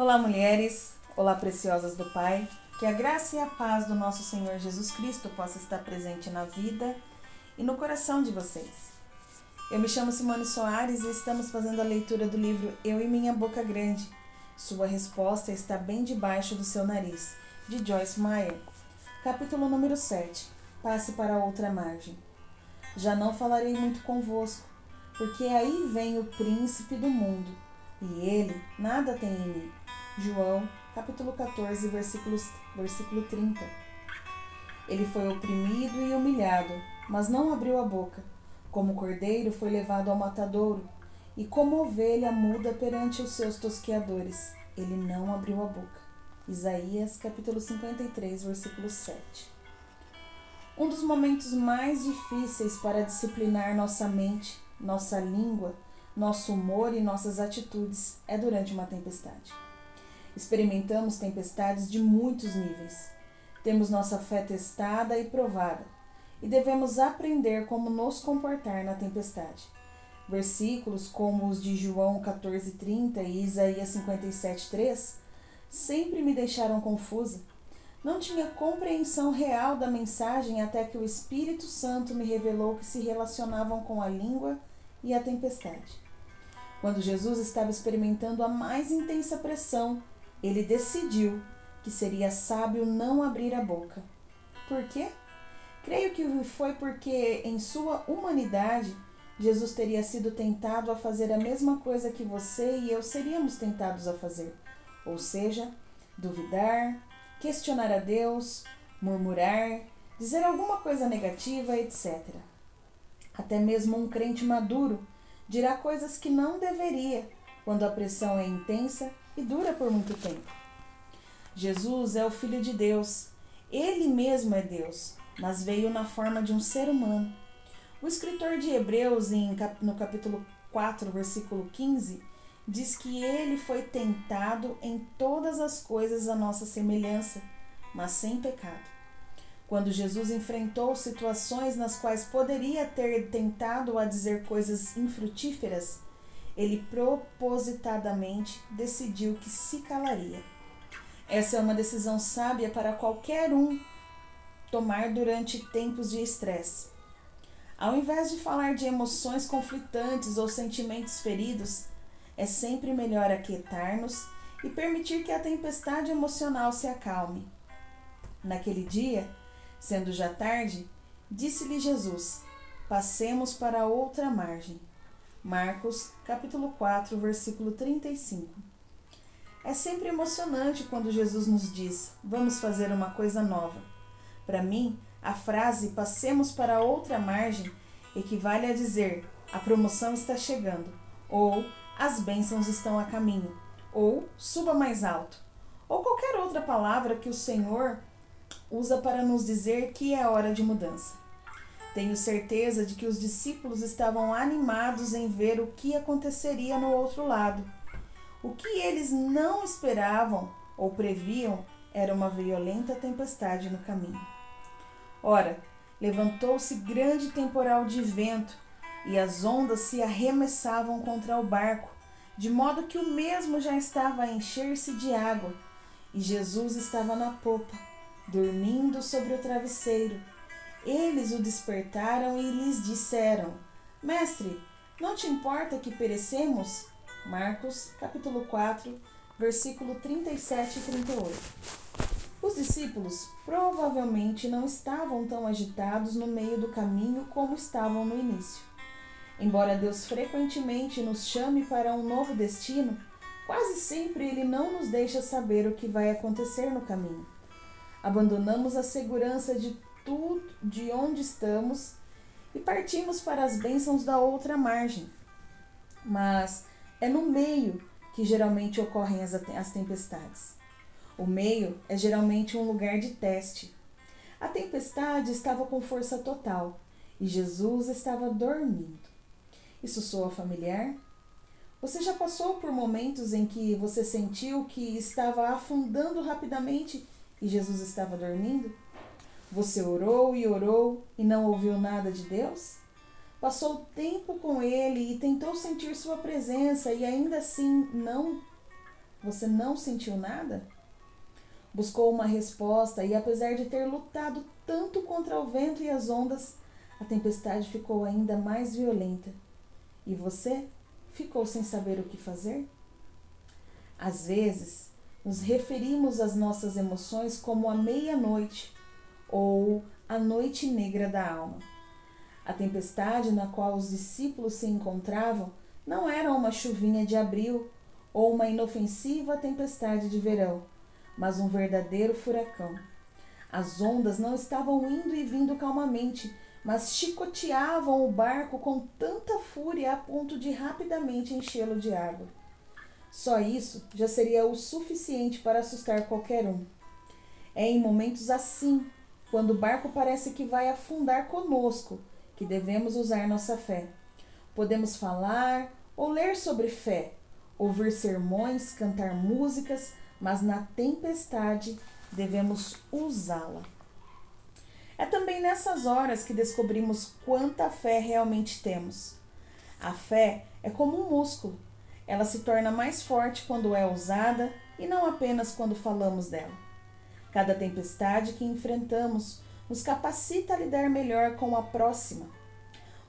Olá, mulheres. Olá, preciosas do Pai. Que a graça e a paz do nosso Senhor Jesus Cristo possa estar presente na vida e no coração de vocês. Eu me chamo Simone Soares e estamos fazendo a leitura do livro Eu e Minha Boca Grande. Sua resposta está bem debaixo do seu nariz, de Joyce Meyer. Capítulo número 7. Passe para outra margem. Já não falarei muito convosco, porque aí vem o príncipe do mundo, e ele nada tem em mim. João, capítulo 14, versículos, versículo 30. Ele foi oprimido e humilhado, mas não abriu a boca. Como cordeiro foi levado ao matadouro, e como ovelha muda perante os seus tosqueadores, ele não abriu a boca. Isaías capítulo 53, versículo 7. Um dos momentos mais difíceis para disciplinar nossa mente, nossa língua, nosso humor e nossas atitudes é durante uma tempestade. Experimentamos tempestades de muitos níveis. Temos nossa fé testada e provada e devemos aprender como nos comportar na tempestade. Versículos como os de João 14:30 e Isaías 57:3 sempre me deixaram confusa. Não tinha compreensão real da mensagem até que o Espírito Santo me revelou que se relacionavam com a língua e a tempestade. Quando Jesus estava experimentando a mais intensa pressão, ele decidiu que seria sábio não abrir a boca. Por quê? Creio que foi porque, em sua humanidade, Jesus teria sido tentado a fazer a mesma coisa que você e eu seríamos tentados a fazer, ou seja, duvidar, questionar a Deus, murmurar, dizer alguma coisa negativa, etc. Até mesmo um crente maduro dirá coisas que não deveria quando a pressão é intensa e dura por muito tempo. Jesus é o Filho de Deus, ele mesmo é Deus, mas veio na forma de um ser humano. O escritor de Hebreus, em, no capítulo 4, versículo 15, diz que ele foi tentado em todas as coisas à nossa semelhança, mas sem pecado. Quando Jesus enfrentou situações nas quais poderia ter tentado a dizer coisas infrutíferas, ele propositadamente decidiu que se calaria. Essa é uma decisão sábia para qualquer um tomar durante tempos de estresse. Ao invés de falar de emoções conflitantes ou sentimentos feridos, é sempre melhor aquietar-nos e permitir que a tempestade emocional se acalme. Naquele dia, sendo já tarde, disse-lhe Jesus: Passemos para outra margem. Marcos, capítulo 4, versículo 35. É sempre emocionante quando Jesus nos diz: Vamos fazer uma coisa nova. Para mim, a frase passemos para outra margem equivale a dizer a promoção está chegando, ou as bênçãos estão a caminho, ou suba mais alto, ou qualquer outra palavra que o Senhor usa para nos dizer que é hora de mudança. Tenho certeza de que os discípulos estavam animados em ver o que aconteceria no outro lado. O que eles não esperavam ou previam era uma violenta tempestade no caminho. Ora, levantou-se grande temporal de vento, e as ondas se arremessavam contra o barco, de modo que o mesmo já estava a encher-se de água, e Jesus estava na popa, dormindo sobre o travesseiro. Eles o despertaram e lhes disseram: Mestre, não te importa que perecemos? Marcos, capítulo 4, versículo 37 e 38. Os discípulos provavelmente não estavam tão agitados no meio do caminho como estavam no início. Embora Deus frequentemente nos chame para um novo destino, quase sempre Ele não nos deixa saber o que vai acontecer no caminho. Abandonamos a segurança de tudo de onde estamos e partimos para as bênçãos da outra margem. Mas é no meio que geralmente ocorrem as, as tempestades. O meio é geralmente um lugar de teste. A tempestade estava com força total e Jesus estava dormindo. Isso soa familiar? Você já passou por momentos em que você sentiu que estava afundando rapidamente e Jesus estava dormindo? Você orou e orou e não ouviu nada de Deus? Passou tempo com Ele e tentou sentir Sua presença e ainda assim não você não sentiu nada? Buscou uma resposta e, apesar de ter lutado tanto contra o vento e as ondas, a tempestade ficou ainda mais violenta. E você ficou sem saber o que fazer? Às vezes, nos referimos às nossas emoções como a meia-noite ou a noite negra da alma. A tempestade na qual os discípulos se encontravam não era uma chuvinha de abril ou uma inofensiva tempestade de verão, mas um verdadeiro furacão. As ondas não estavam indo e vindo calmamente, mas chicoteavam o barco com tanta fúria a ponto de rapidamente enchê-lo de água. Só isso já seria o suficiente para assustar qualquer um. É em momentos assim, quando o barco parece que vai afundar conosco, que devemos usar nossa fé. Podemos falar ou ler sobre fé, ouvir sermões, cantar músicas, mas na tempestade devemos usá-la. É também nessas horas que descobrimos quanta fé realmente temos. A fé é como um músculo ela se torna mais forte quando é usada e não apenas quando falamos dela. Cada tempestade que enfrentamos nos capacita a lidar melhor com a próxima.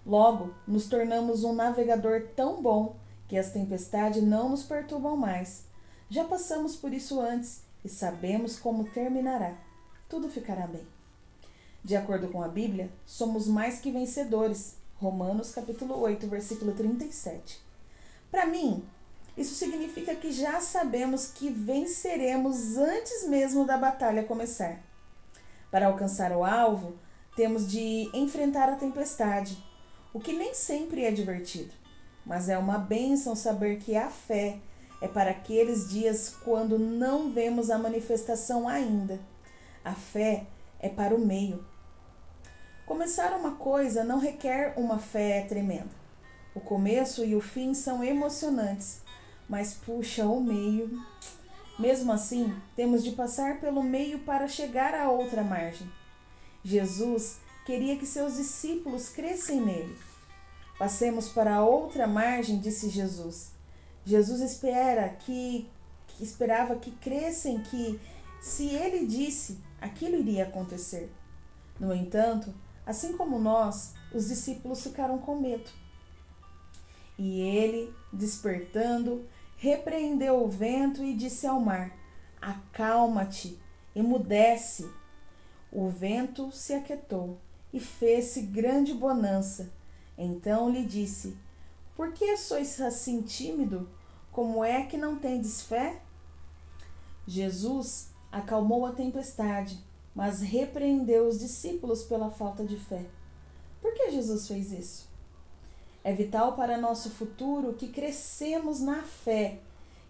Logo, nos tornamos um navegador tão bom que as tempestades não nos perturbam mais. Já passamos por isso antes e sabemos como terminará. Tudo ficará bem. De acordo com a Bíblia, somos mais que vencedores. Romanos capítulo 8, versículo 37. Para mim, isso significa que já sabemos que venceremos antes mesmo da batalha começar. Para alcançar o alvo, temos de enfrentar a tempestade, o que nem sempre é divertido, mas é uma bênção saber que a fé é para aqueles dias quando não vemos a manifestação ainda. A fé é para o meio. Começar uma coisa não requer uma fé tremenda. O começo e o fim são emocionantes, mas puxa o meio. Mesmo assim, temos de passar pelo meio para chegar à outra margem. Jesus queria que seus discípulos crescem nele. Passemos para a outra margem, disse Jesus. Jesus espera que, que esperava que crescem, que se ele disse, aquilo iria acontecer. No entanto, assim como nós, os discípulos ficaram com medo. E ele, despertando, repreendeu o vento e disse ao mar: Acalma-te, emudece. O vento se aquietou e fez-se grande bonança. Então lhe disse: Por que sois assim tímido? Como é que não tendes fé? Jesus acalmou a tempestade, mas repreendeu os discípulos pela falta de fé. Por que Jesus fez isso? É vital para nosso futuro que crescemos na fé,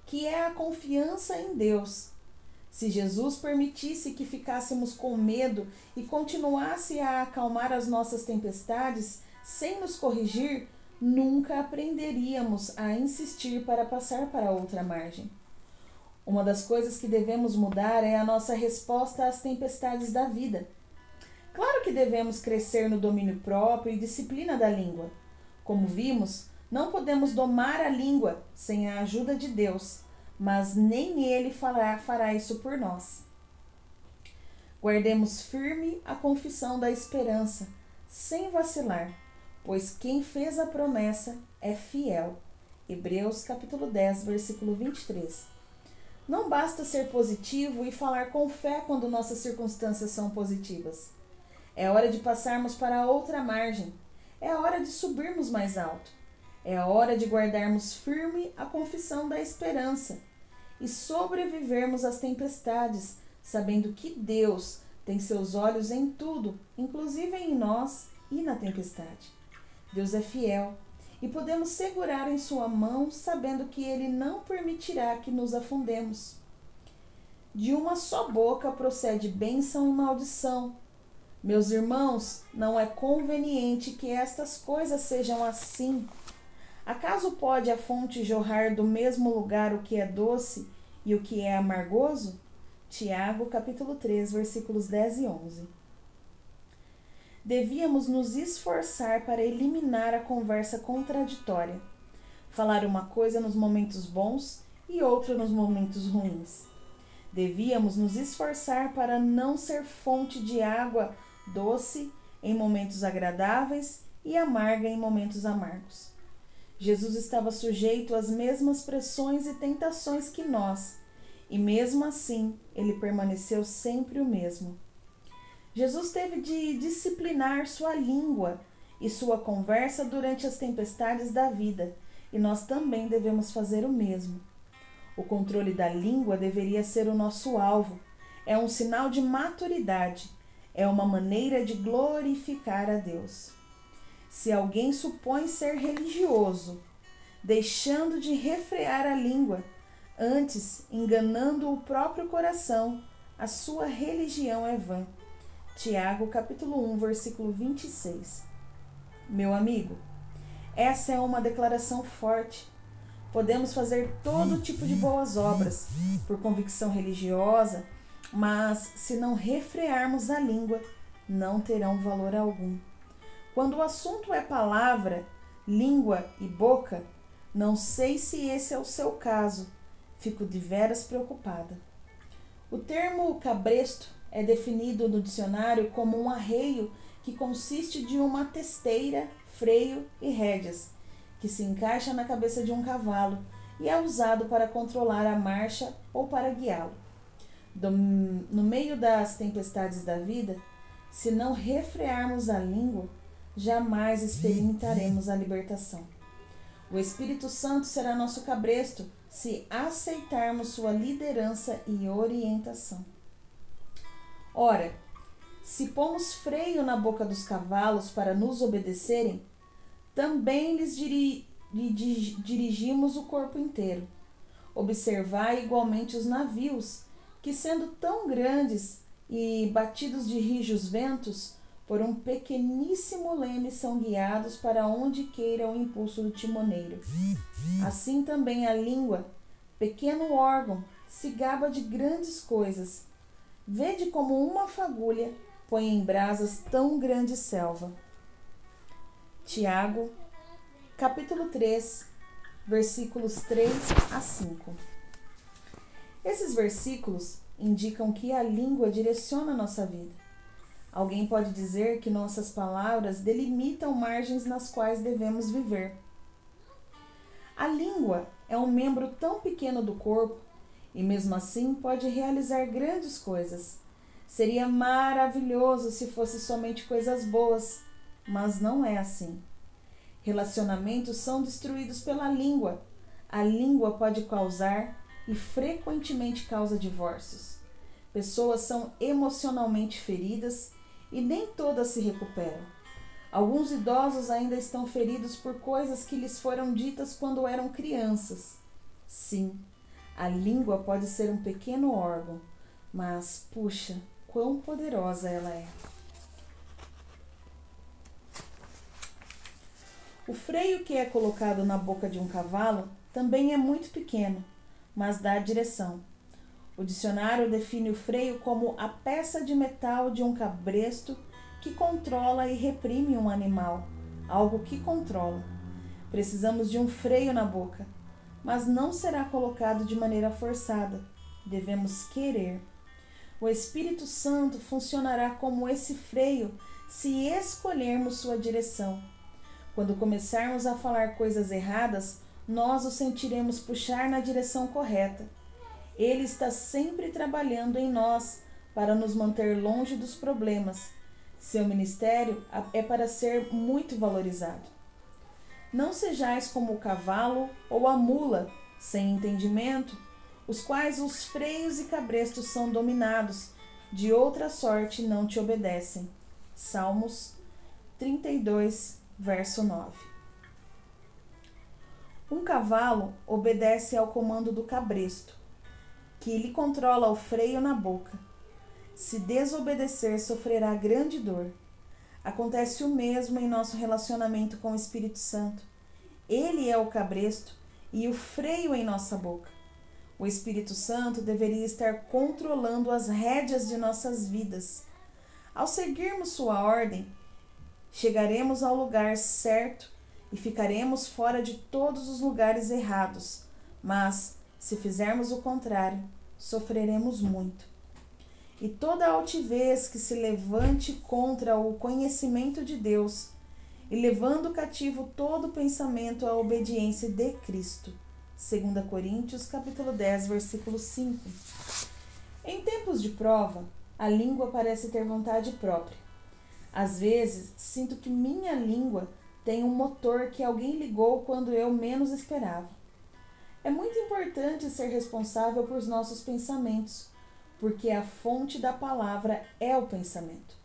que é a confiança em Deus. Se Jesus permitisse que ficássemos com medo e continuasse a acalmar as nossas tempestades sem nos corrigir, nunca aprenderíamos a insistir para passar para outra margem. Uma das coisas que devemos mudar é a nossa resposta às tempestades da vida. Claro que devemos crescer no domínio próprio e disciplina da língua. Como vimos, não podemos domar a língua sem a ajuda de Deus, mas nem Ele fará, fará isso por nós. Guardemos firme a confissão da esperança, sem vacilar, pois quem fez a promessa é fiel. Hebreus capítulo 10, versículo 23. Não basta ser positivo e falar com fé quando nossas circunstâncias são positivas. É hora de passarmos para outra margem, é a hora de subirmos mais alto. É a hora de guardarmos firme a confissão da esperança e sobrevivermos às tempestades, sabendo que Deus tem seus olhos em tudo, inclusive em nós e na tempestade. Deus é fiel e podemos segurar em Sua mão, sabendo que Ele não permitirá que nos afundemos. De uma só boca procede bênção e maldição. Meus irmãos, não é conveniente que estas coisas sejam assim. Acaso pode a fonte jorrar do mesmo lugar o que é doce e o que é amargoso? Tiago, capítulo 3, versículos 10 e 11. Devíamos nos esforçar para eliminar a conversa contraditória. Falar uma coisa nos momentos bons e outra nos momentos ruins. Devíamos nos esforçar para não ser fonte de água doce em momentos agradáveis e amarga em momentos amargos. Jesus estava sujeito às mesmas pressões e tentações que nós, e mesmo assim ele permaneceu sempre o mesmo. Jesus teve de disciplinar sua língua e sua conversa durante as tempestades da vida, e nós também devemos fazer o mesmo. O controle da língua deveria ser o nosso alvo. É um sinal de maturidade, é uma maneira de glorificar a Deus. Se alguém supõe ser religioso, deixando de refrear a língua, antes enganando o próprio coração, a sua religião é vã. Tiago, capítulo 1, versículo 26. Meu amigo, essa é uma declaração forte. Podemos fazer todo tipo de boas obras por convicção religiosa, mas se não refrearmos a língua, não terão valor algum. Quando o assunto é palavra, língua e boca, não sei se esse é o seu caso, fico de veras preocupada. O termo cabresto é definido no dicionário como um arreio que consiste de uma testeira, freio e rédeas, que se encaixa na cabeça de um cavalo e é usado para controlar a marcha ou para guiá-lo. No meio das tempestades da vida, se não refrearmos a língua, jamais experimentaremos a libertação. O Espírito Santo será nosso cabresto se aceitarmos sua liderança e orientação. Ora, se pomos freio na boca dos cavalos para nos obedecerem, também lhes diri dirigimos o corpo inteiro. Observai igualmente os navios, que sendo tão grandes e batidos de rijos ventos, por um pequeníssimo leme são guiados para onde queira o impulso do timoneiro. Assim também a língua, pequeno órgão, se gaba de grandes coisas Vede como uma fagulha põe em brasas tão grande selva. Tiago, capítulo 3, versículos 3 a 5. Esses versículos indicam que a língua direciona a nossa vida. Alguém pode dizer que nossas palavras delimitam margens nas quais devemos viver. A língua é um membro tão pequeno do corpo e mesmo assim pode realizar grandes coisas. Seria maravilhoso se fosse somente coisas boas, mas não é assim. Relacionamentos são destruídos pela língua. A língua pode causar e frequentemente causa divórcios. Pessoas são emocionalmente feridas e nem todas se recuperam. Alguns idosos ainda estão feridos por coisas que lhes foram ditas quando eram crianças. Sim, a língua pode ser um pequeno órgão, mas puxa, quão poderosa ela é. O freio que é colocado na boca de um cavalo também é muito pequeno, mas dá direção. O dicionário define o freio como a peça de metal de um cabresto que controla e reprime um animal, algo que controla. Precisamos de um freio na boca mas não será colocado de maneira forçada. Devemos querer. O Espírito Santo funcionará como esse freio se escolhermos sua direção. Quando começarmos a falar coisas erradas, nós o sentiremos puxar na direção correta. Ele está sempre trabalhando em nós para nos manter longe dos problemas. Seu ministério é para ser muito valorizado. Não sejais como o cavalo ou a mula, sem entendimento, os quais os freios e cabrestos são dominados, de outra sorte não te obedecem. Salmos 32, verso 9. Um cavalo obedece ao comando do cabresto, que lhe controla o freio na boca. Se desobedecer, sofrerá grande dor. Acontece o mesmo em nosso relacionamento com o Espírito Santo. Ele é o cabresto e o freio em nossa boca. O Espírito Santo deveria estar controlando as rédeas de nossas vidas. Ao seguirmos sua ordem, chegaremos ao lugar certo e ficaremos fora de todos os lugares errados. Mas Se fizermos o contrário, sofreremos muito. E toda altivez que se levante contra o conhecimento de Deus, e levando cativo todo pensamento à obediência de Cristo. 2 Coríntios, capítulo 10, versículo 5. Em tempos de prova, a língua parece ter vontade própria. Às vezes, sinto que minha língua tem um motor que alguém ligou quando eu menos esperava. É muito importante ser responsável por nossos pensamentos, porque a fonte da palavra é o pensamento.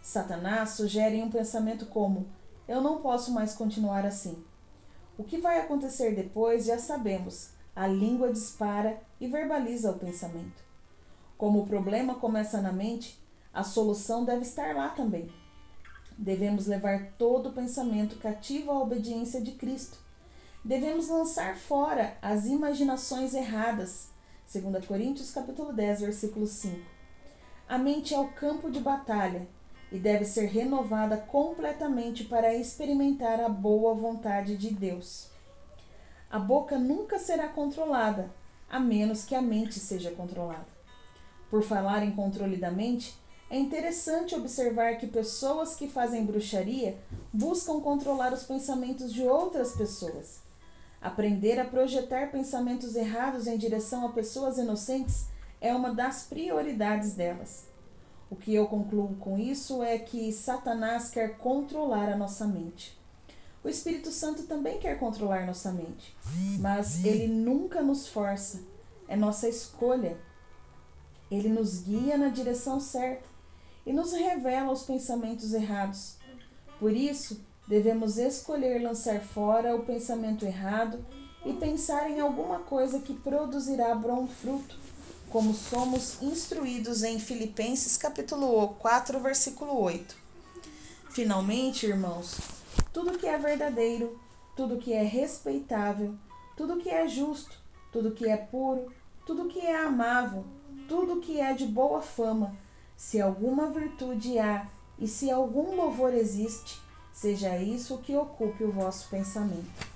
Satanás sugere um pensamento como: eu não posso mais continuar assim. O que vai acontecer depois já sabemos. A língua dispara e verbaliza o pensamento. Como o problema começa na mente, a solução deve estar lá também. Devemos levar todo o pensamento cativo à obediência de Cristo. Devemos lançar fora as imaginações erradas. 2 Coríntios capítulo 10, versículo 5. A mente é o campo de batalha e deve ser renovada completamente para experimentar a boa vontade de Deus. A boca nunca será controlada, a menos que a mente seja controlada. Por falar em controle da mente, é interessante observar que pessoas que fazem bruxaria buscam controlar os pensamentos de outras pessoas. Aprender a projetar pensamentos errados em direção a pessoas inocentes é uma das prioridades delas. O que eu concluo com isso é que Satanás quer controlar a nossa mente. O Espírito Santo também quer controlar nossa mente, mas ele nunca nos força, é nossa escolha ele nos guia na direção certa e nos revela os pensamentos errados. Por isso, devemos escolher lançar fora o pensamento errado e pensar em alguma coisa que produzirá bom fruto, como somos instruídos em Filipenses capítulo 4, versículo 8. Finalmente, irmãos, tudo que é verdadeiro, tudo que é respeitável, tudo que é justo, tudo que é puro, tudo que é amável, tudo que é de boa fama, se alguma virtude há e se algum louvor existe, seja isso o que ocupe o vosso pensamento.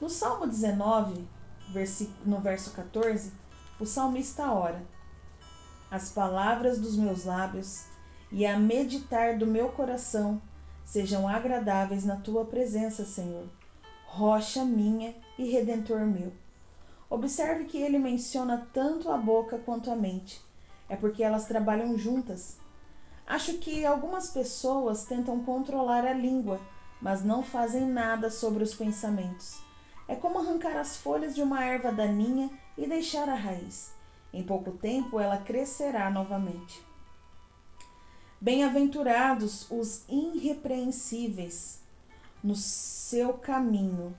No Salmo 19, no verso 14, o salmista ora: As palavras dos meus lábios e a meditar do meu coração sejam agradáveis na tua presença, Senhor, rocha minha e redentor meu. Observe que ele menciona tanto a boca quanto a mente. É porque elas trabalham juntas. Acho que algumas pessoas tentam controlar a língua, mas não fazem nada sobre os pensamentos. É como arrancar as folhas de uma erva daninha e deixar a raiz. Em pouco tempo ela crescerá novamente. Bem-aventurados os irrepreensíveis no seu caminho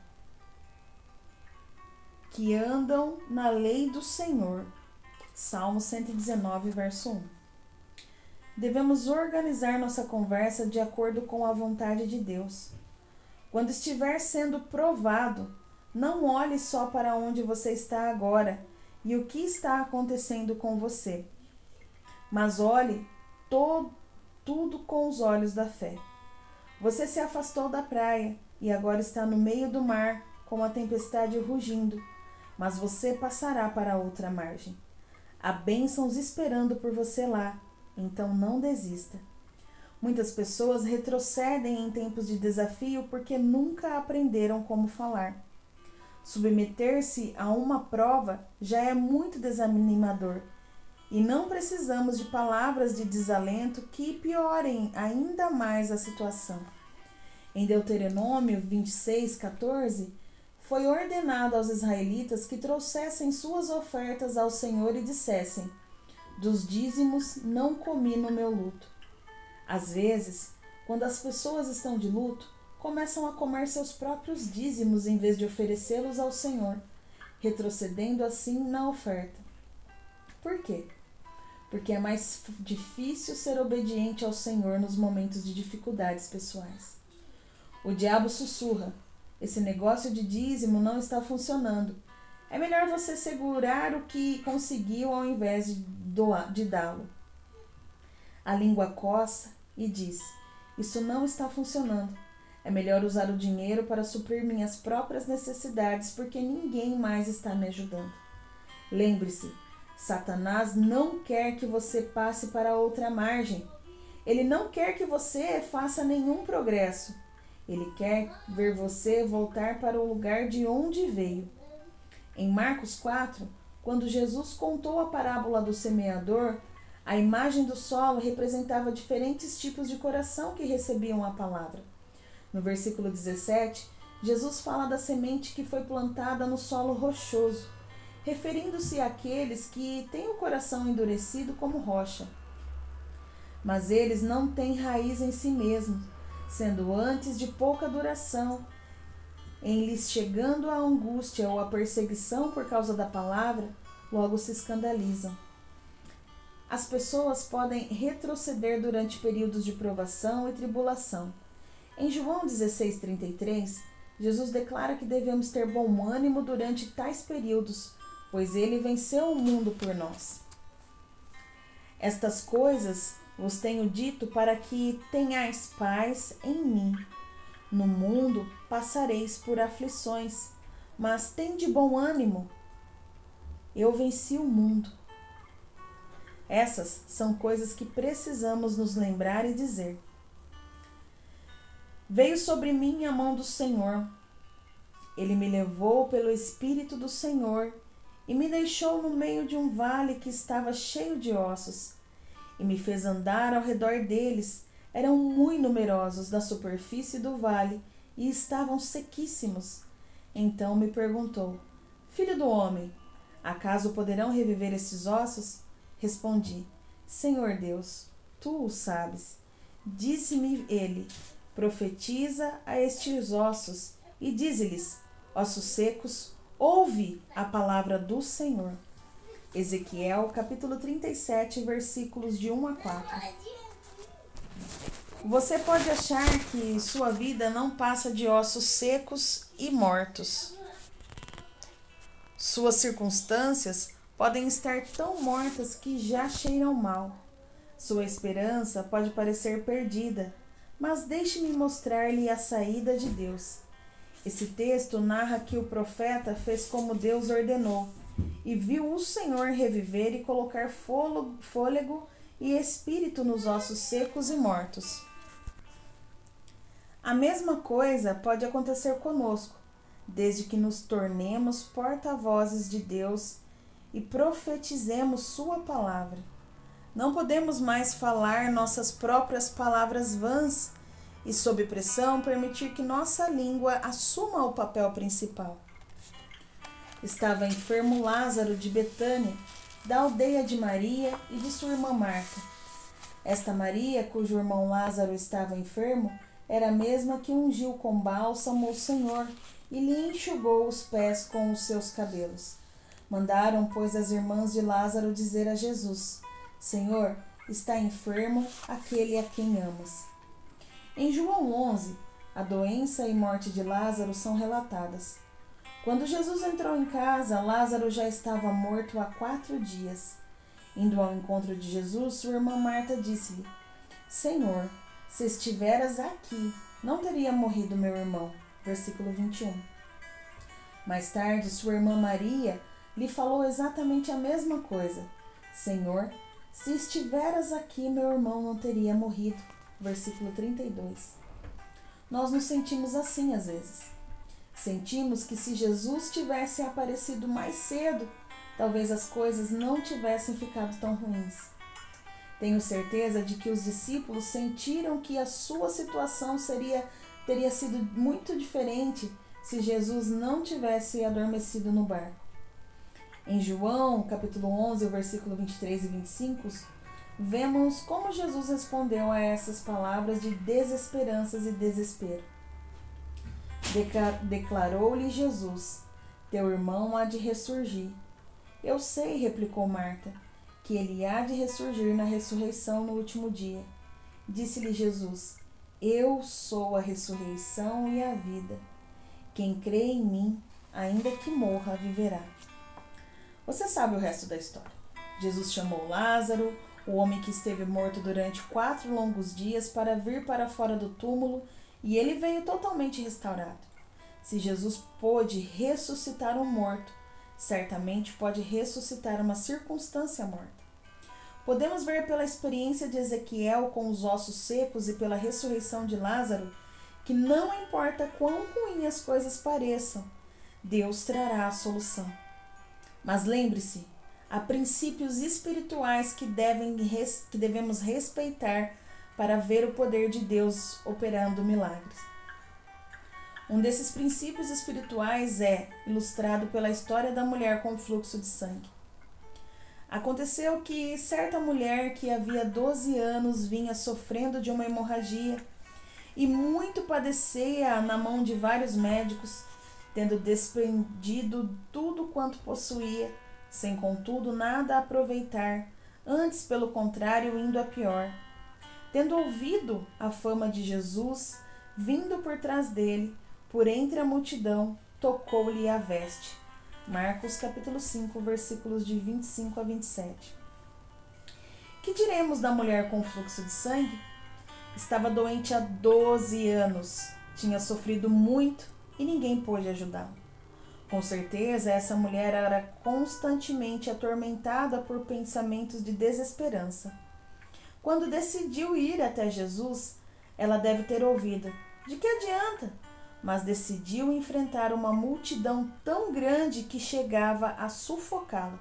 que andam na lei do Senhor. Salmo 119, verso 1. Devemos organizar nossa conversa de acordo com a vontade de Deus. Quando estiver sendo provado, não olhe só para onde você está agora e o que está acontecendo com você, mas olhe todo, tudo com os olhos da fé. Você se afastou da praia e agora está no meio do mar com a tempestade rugindo mas você passará para outra margem. Há bênçãos esperando por você lá, então não desista. Muitas pessoas retrocedem em tempos de desafio porque nunca aprenderam como falar. Submeter-se a uma prova já é muito desanimador e não precisamos de palavras de desalento que piorem ainda mais a situação. Em Deuteronômio 26, 14, foi ordenado aos israelitas que trouxessem suas ofertas ao Senhor e dissessem: Dos dízimos não comi no meu luto. Às vezes, quando as pessoas estão de luto, começam a comer seus próprios dízimos em vez de oferecê-los ao Senhor, retrocedendo assim na oferta. Por quê? Porque é mais difícil ser obediente ao Senhor nos momentos de dificuldades pessoais. O diabo sussurra: esse negócio de dízimo não está funcionando. É melhor você segurar o que conseguiu ao invés de, de dá-lo. A língua coça e diz: Isso não está funcionando. É melhor usar o dinheiro para suprir minhas próprias necessidades, porque ninguém mais está me ajudando. Lembre-se, Satanás não quer que você passe para outra margem. Ele não quer que você faça nenhum progresso. Ele quer ver você voltar para o lugar de onde veio. Em Marcos 4, quando Jesus contou a parábola do semeador, a imagem do solo representava diferentes tipos de coração que recebiam a palavra. No versículo 17, Jesus fala da semente que foi plantada no solo rochoso, referindo-se àqueles que têm o coração endurecido como rocha. Mas eles não têm raiz em si mesmos, sendo antes de pouca duração, em lhes chegando a angústia ou a perseguição por causa da palavra, logo se escandalizam. As pessoas podem retroceder durante períodos de provação e tribulação. Em João 16,33, Jesus declara que devemos ter bom ânimo durante tais períodos, pois ele venceu o mundo por nós. Estas coisas vos tenho dito para que tenhais paz em mim. No mundo passareis por aflições, mas tende bom ânimo. Eu venci o mundo. Essas são coisas que precisamos nos lembrar e dizer. Veio sobre mim a mão do Senhor. Ele me levou pelo Espírito do Senhor e me deixou no meio de um vale que estava cheio de ossos, e me fez andar ao redor deles. Eram muito numerosos da superfície do vale e estavam sequíssimos. Então me perguntou: Filho do homem, acaso poderão reviver esses ossos? Respondi: Senhor Deus, tu o sabes. Disse-me ele: Profetiza a estes ossos e dize-lhes: Ossos secos, ouve a palavra do Senhor. Ezequiel, capítulo 37, versículos de 1 a 4. Você pode achar que sua vida não passa de ossos secos e mortos. Suas circunstâncias podem estar tão mortas que já cheiram mal. Sua esperança pode parecer perdida, mas deixe-me mostrar-lhe a saída de Deus. Esse texto narra que o profeta fez como Deus ordenou e viu o Senhor reviver e colocar fôlego e espírito nos ossos secos e mortos. A mesma coisa pode acontecer conosco, desde que nos tornemos porta-vozes de Deus e profetizemos Sua palavra. Não podemos mais falar nossas próprias palavras vãs e, sob pressão, permitir que nossa língua assuma o papel principal. Estava enfermo Lázaro de Betânia, da aldeia de Maria e de sua irmã Marta. Esta Maria, cujo irmão Lázaro estava enfermo, era a mesma que ungiu com bálsamo o Senhor e lhe enxugou os pés com os seus cabelos. Mandaram, pois, as irmãs de Lázaro dizer a Jesus: Senhor, está enfermo aquele a quem amas. Em João 11, a doença e morte de Lázaro são relatadas. Quando Jesus entrou em casa, Lázaro já estava morto há quatro dias. Indo ao encontro de Jesus, sua irmã Marta disse-lhe: Senhor, se estiveras aqui, não teria morrido meu irmão. Versículo 21. Mais tarde, sua irmã Maria lhe falou exatamente a mesma coisa. Senhor, se estiveras aqui, meu irmão não teria morrido. Versículo 32. Nós nos sentimos assim às vezes. Sentimos que se Jesus tivesse aparecido mais cedo, talvez as coisas não tivessem ficado tão ruins. Tenho certeza de que os discípulos sentiram que a sua situação seria teria sido muito diferente se Jesus não tivesse adormecido no barco. Em João, capítulo 11, versículo 23 e 25, vemos como Jesus respondeu a essas palavras de desesperanças e desespero. Declarou-lhe Jesus: Teu irmão há de ressurgir. Eu sei, replicou Marta, que ele há de ressurgir na ressurreição no último dia. Disse-lhe Jesus: Eu sou a ressurreição e a vida. Quem crê em mim, ainda que morra, viverá. Você sabe o resto da história. Jesus chamou Lázaro, o homem que esteve morto durante quatro longos dias, para vir para fora do túmulo e ele veio totalmente restaurado. Se Jesus pôde ressuscitar um morto, certamente pode ressuscitar uma circunstância morta. Podemos ver pela experiência de Ezequiel com os ossos secos e pela ressurreição de Lázaro que não importa quão ruim as coisas pareçam, Deus trará a solução. Mas lembre-se, há princípios espirituais que, devem, que devemos respeitar para ver o poder de Deus operando milagres. Um desses princípios espirituais é ilustrado pela história da mulher com fluxo de sangue. Aconteceu que certa mulher que havia 12 anos vinha sofrendo de uma hemorragia e muito padecia na mão de vários médicos, tendo despendido tudo quanto possuía, sem contudo nada aproveitar, antes pelo contrário indo a pior. Tendo ouvido a fama de Jesus, vindo por trás dele, por entre a multidão, tocou-lhe a veste Marcos capítulo 5, versículos de 25 a 27. Que diremos da mulher com fluxo de sangue? Estava doente há 12 anos, tinha sofrido muito e ninguém pôde ajudá-la. Com certeza, essa mulher era constantemente atormentada por pensamentos de desesperança. Quando decidiu ir até Jesus, ela deve ter ouvido: De que adianta? mas decidiu enfrentar uma multidão tão grande que chegava a sufocá-la.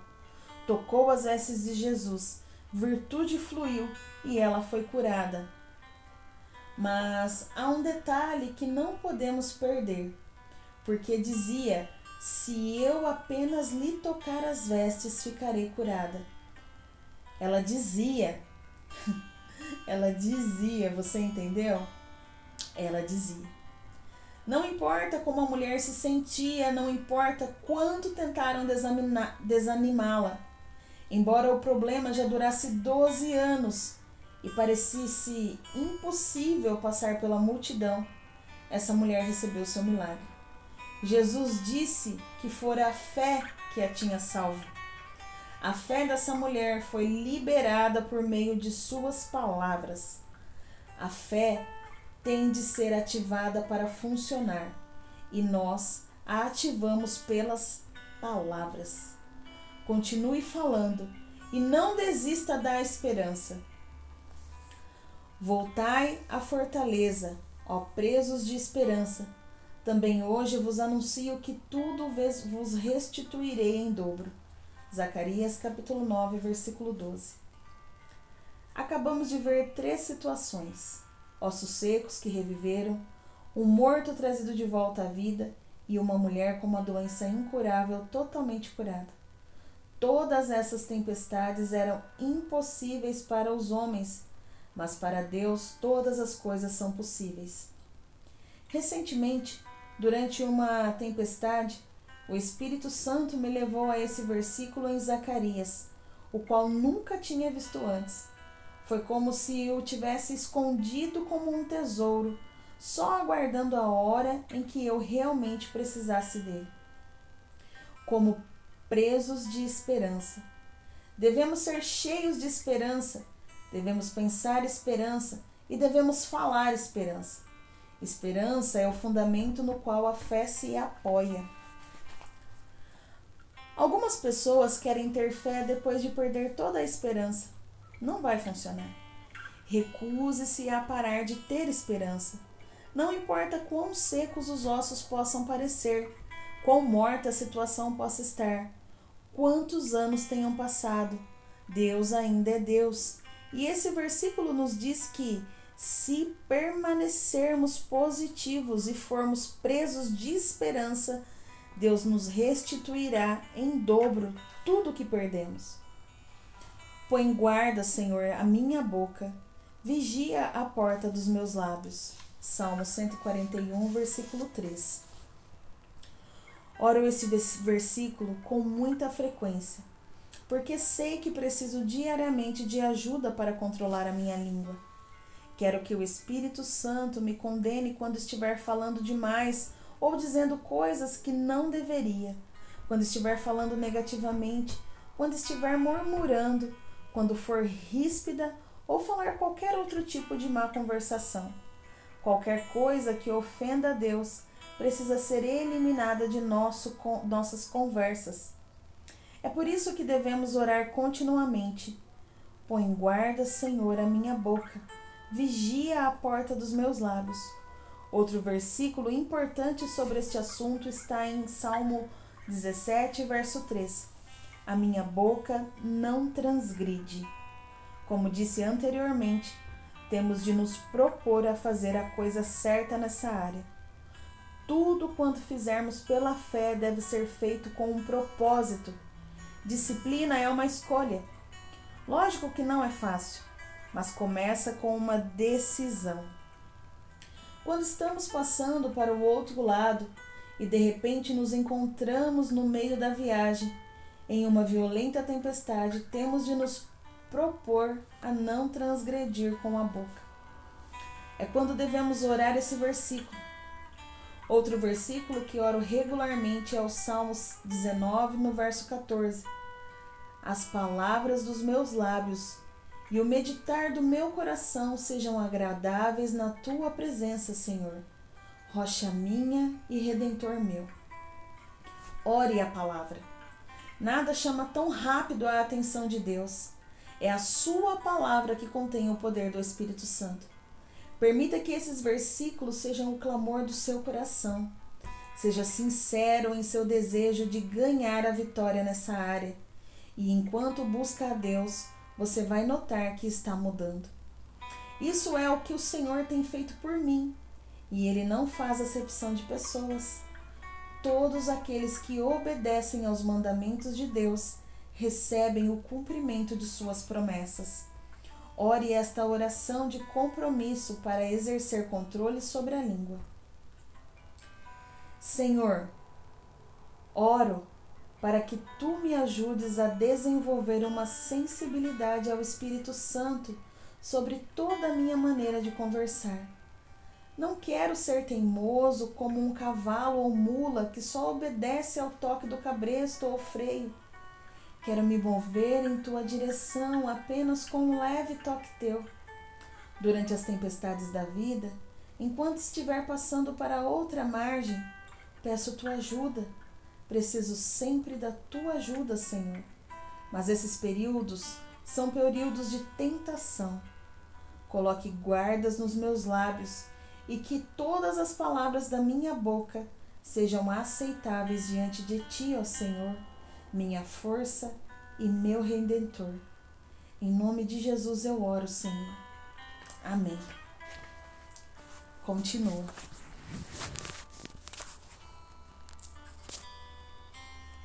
Tocou as vestes de Jesus, virtude fluiu e ela foi curada. Mas há um detalhe que não podemos perder, porque dizia: Se eu apenas lhe tocar as vestes, ficarei curada. Ela dizia, ela dizia, você entendeu? Ela dizia. Não importa como a mulher se sentia, não importa quanto tentaram desanimá-la. Embora o problema já durasse 12 anos e parecesse impossível passar pela multidão, essa mulher recebeu seu milagre. Jesus disse que fora a fé que a tinha salvo. A fé dessa mulher foi liberada por meio de suas palavras. A fé tem de ser ativada para funcionar e nós a ativamos pelas palavras. Continue falando e não desista da esperança. Voltai à fortaleza, ó presos de esperança. Também hoje vos anuncio que tudo vos restituirei em dobro. Zacarias capítulo 9, versículo 12. Acabamos de ver três situações ossos secos que reviveram, um morto trazido de volta à vida e uma mulher com uma doença incurável totalmente curada. Todas essas tempestades eram impossíveis para os homens, mas para Deus todas as coisas são possíveis. Recentemente, durante uma tempestade, o Espírito Santo me levou a esse versículo em Zacarias, o qual nunca tinha visto antes. Foi como se o tivesse escondido como um tesouro, só aguardando a hora em que eu realmente precisasse dele. Como presos de esperança. Devemos ser cheios de esperança, devemos pensar esperança e devemos falar esperança. Esperança é o fundamento no qual a fé se apoia. Algumas pessoas querem ter fé depois de perder toda a esperança. Não vai funcionar. Recuse-se a parar de ter esperança. Não importa quão secos os ossos possam parecer, quão morta a situação possa estar, quantos anos tenham passado, Deus ainda é Deus. E esse versículo nos diz que, se permanecermos positivos e formos presos de esperança, Deus nos restituirá em dobro tudo o que perdemos. Põe guarda, Senhor, a minha boca, vigia a porta dos meus lábios. Salmo 141, versículo 3. Oro esse versículo com muita frequência, porque sei que preciso diariamente de ajuda para controlar a minha língua. Quero que o Espírito Santo me condene quando estiver falando demais ou dizendo coisas que não deveria, quando estiver falando negativamente, quando estiver murmurando quando for ríspida ou falar qualquer outro tipo de má conversação. Qualquer coisa que ofenda a Deus precisa ser eliminada de nosso, nossas conversas. É por isso que devemos orar continuamente. Põe guarda, Senhor, a minha boca, vigia a porta dos meus lábios. Outro versículo importante sobre este assunto está em Salmo 17, verso 3. A minha boca não transgride. Como disse anteriormente, temos de nos propor a fazer a coisa certa nessa área. Tudo quanto fizermos pela fé deve ser feito com um propósito. Disciplina é uma escolha. Lógico que não é fácil, mas começa com uma decisão. Quando estamos passando para o outro lado e de repente nos encontramos no meio da viagem, em uma violenta tempestade, temos de nos propor a não transgredir com a boca. É quando devemos orar esse versículo. Outro versículo que oro regularmente é o Salmos 19, no verso 14. As palavras dos meus lábios e o meditar do meu coração sejam agradáveis na tua presença, Senhor, rocha minha e redentor meu. Ore a palavra. Nada chama tão rápido a atenção de Deus. É a sua palavra que contém o poder do Espírito Santo. Permita que esses versículos sejam o clamor do seu coração. Seja sincero em seu desejo de ganhar a vitória nessa área. E enquanto busca a Deus, você vai notar que está mudando. Isso é o que o Senhor tem feito por mim. E Ele não faz acepção de pessoas. Todos aqueles que obedecem aos mandamentos de Deus recebem o cumprimento de suas promessas. Ore esta oração de compromisso para exercer controle sobre a língua. Senhor, oro para que tu me ajudes a desenvolver uma sensibilidade ao Espírito Santo sobre toda a minha maneira de conversar. Não quero ser teimoso como um cavalo ou mula que só obedece ao toque do cabresto ou freio Quero me mover em tua direção apenas com um leve toque teu. Durante as tempestades da vida, enquanto estiver passando para outra margem, peço tua ajuda. Preciso sempre da tua ajuda, Senhor. Mas esses períodos são períodos de tentação. Coloque guardas nos meus lábios e que todas as palavras da minha boca sejam aceitáveis diante de ti, ó Senhor minha força e meu redentor. Em nome de Jesus eu oro, Senhor. Amém. Continua.